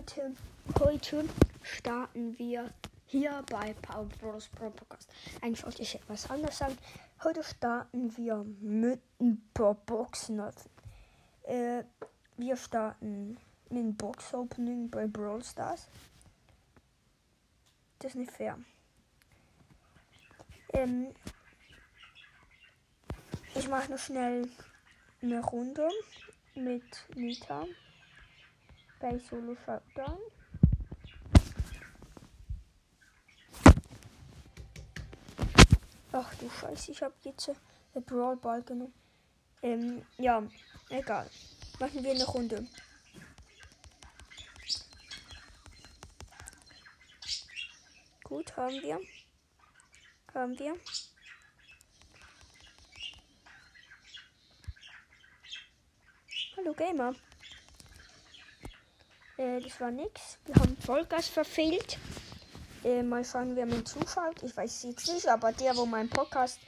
Leute, heute starten wir hier bei Power Bros Pro Podcast. Eigentlich wollte ich etwas anderes sagen. Heute starten wir mit ein paar Boxen. Äh, wir starten mit einem Box Opening bei Brawl Stars. Das ist nicht fair. Ähm, ich mache noch schnell eine Runde mit Nita bei Solo Shutdown. Ach du Scheiße, ich habe jetzt den Brawl Ball genommen. Ähm, ja, egal. Machen wir eine Runde. Gut, haben wir. Haben wir. Hallo Gamer. Äh, das war nix. Wir haben Vollgas verfehlt. Äh, mal schauen, wer mir zuschaut. Ich weiß es jetzt nicht, aber der, wo meinen Podcast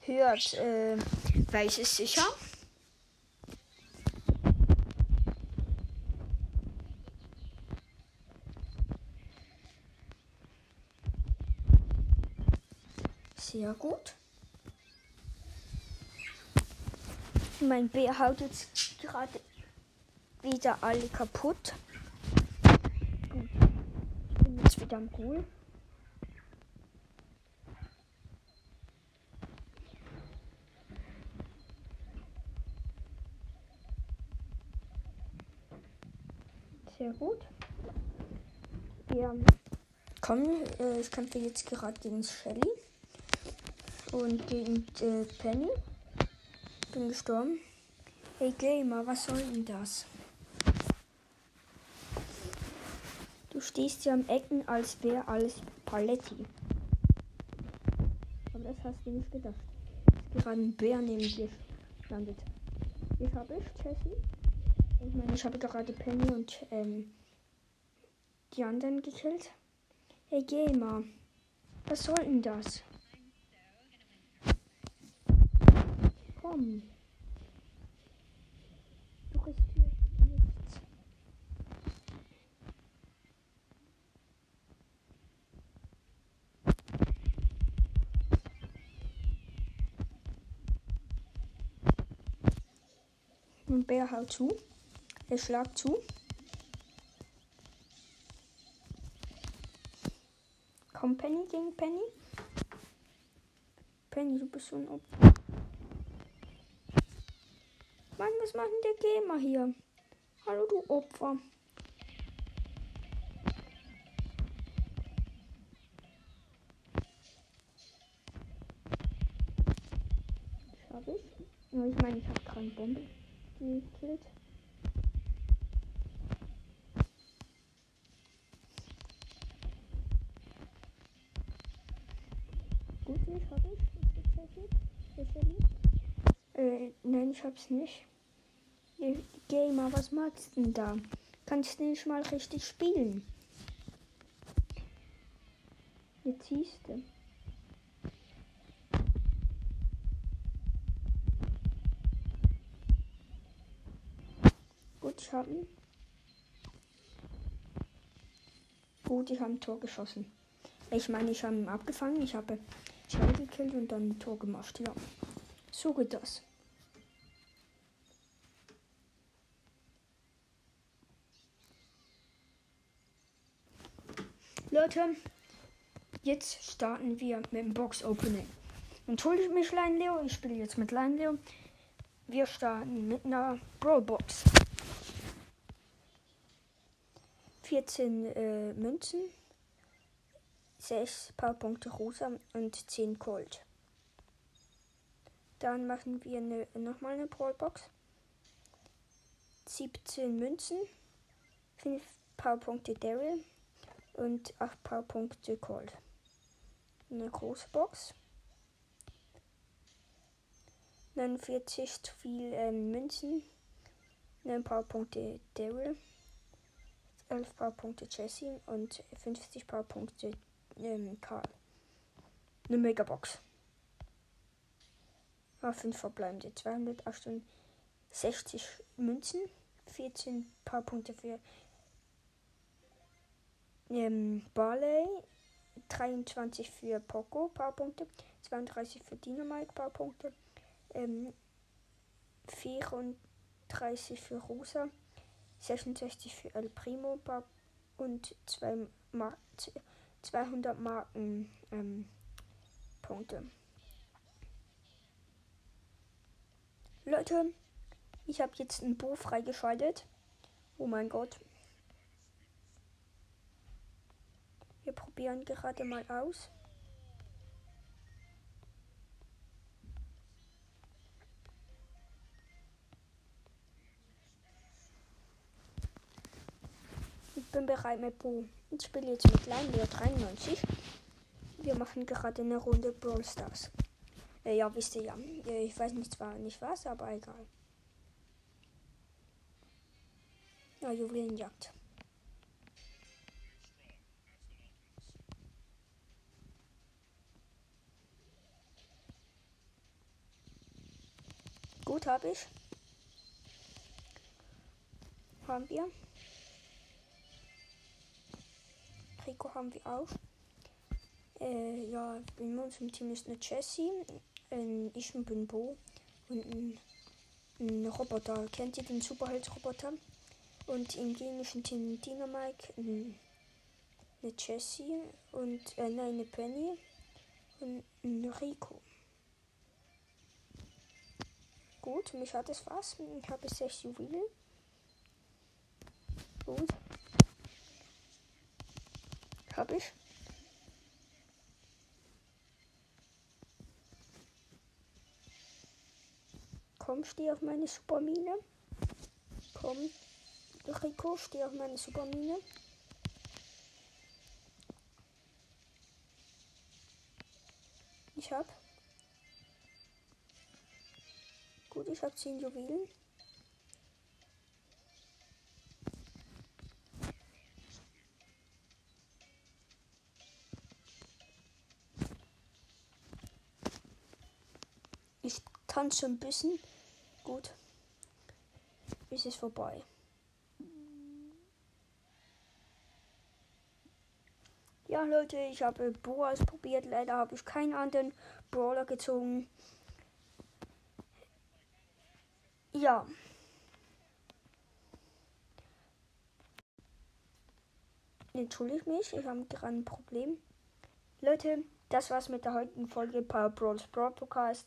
hört, äh, weiß es sicher. Sehr gut. Mein Bär haut jetzt gerade wieder alle kaputt. Gut. Wieder am Pool. Sehr gut. Ja. Komm, äh, ich kämpfe jetzt gerade gegen Shelly und gegen äh, Penny. Bin gestorben. Hey Gamer, was soll denn das? Du stehst ja am Ecken, als wäre alles Paletti. Aber das hast du nicht gedacht. Ist gerade ein Bär neben dir landet. Ich habe ich, Jessie. Ich meine, ich habe gerade Penny und ähm, die anderen gekillt. Hey Gamer, was soll denn das? Komm. Und Bär haut zu. Er schlagt zu. Komm, Penny gegen Penny. Penny, du bist so ein Opfer. Mann, was macht denn der Gamer hier? Hallo, du Opfer. Habe ich. Ich meine, ich habe gerade eine Bombe gekillt. Gut, ich habe ich. Ist lieb? Äh, nein, ich hab's nicht. Ihr Gamer, was magst du denn da? Kannst du nicht mal richtig spielen? Jetzt siehst du. Ihn. Gut, ich habe ein Tor geschossen. Ich meine, ich habe ihn abgefangen. Ich habe Shell gekillt und dann ein Tor gemacht, ja. So geht das. Leute, jetzt starten wir mit dem Box Opening. Entschuldigt mich, Line Leo, ich spiele jetzt mit Line Leo. Wir starten mit einer Brawl Box. 14 äh, Münzen, 6 Powerpunkte rosa und 10 Gold. Dann machen wir eine, nochmal eine Brawlbox. 17 Münzen, 5 Powerpunkte Daryl und 8 Powerpunkte Cold. Eine große Box. 49 zu viel ähm, Münzen. 9 Powerpunkte Daryl. 11 Powerpunkte Jesse und 50 Powerpunkte ähm, Karl. Eine Megabox. Ah, 5 verbleibende. 268 Münzen. 14 Powerpunkte für ähm, Barley, 23 für Poco, Powerpunkte, 32 für Dynamite, Powerpunkte, ähm, 34 für Rosa, 66 für El Primo und 2 Mar 200 Marken ähm, Punkte. Leute, ich habe jetzt ein Bo freigeschaltet. Oh mein Gott. Wir probieren gerade mal aus. Bin bereit mit Bo. Ich spiele jetzt mit Leinwehr 93. Wir machen gerade eine Runde Brawl Stars. Äh, ja, wisst ihr ja. Ich weiß nicht zwar nicht was, aber egal. Ja, Juwelenjagd. Gut, habe ich. Haben wir. Rico haben wir auch. Äh, ja, in unserem Team ist eine Jessie, ein ich bin Bo und ein, ein Roboter. Kennt ihr den Superheld-Roboter? Und im gegnerischen Team Dynamite, ein, eine Jessie und äh, nein, eine Penny und ein Rico. Gut, mich hat es was. Ich habe sechs Juwelen. Gut. Habe ich. Komm, steh auf meine Supermine. Komm, Rico, steh auf meine Supermine. Ich hab Gut, ich habe 10 Juwelen. Ich tanze ein bisschen. Gut. Ist es vorbei. Ja, Leute, ich habe Boas probiert. Leider habe ich keinen anderen Brawler gezogen. Ja. Entschuldige mich, ich habe gerade ein Problem. Leute, das war's mit der heutigen Folge Power Bros Broadcast.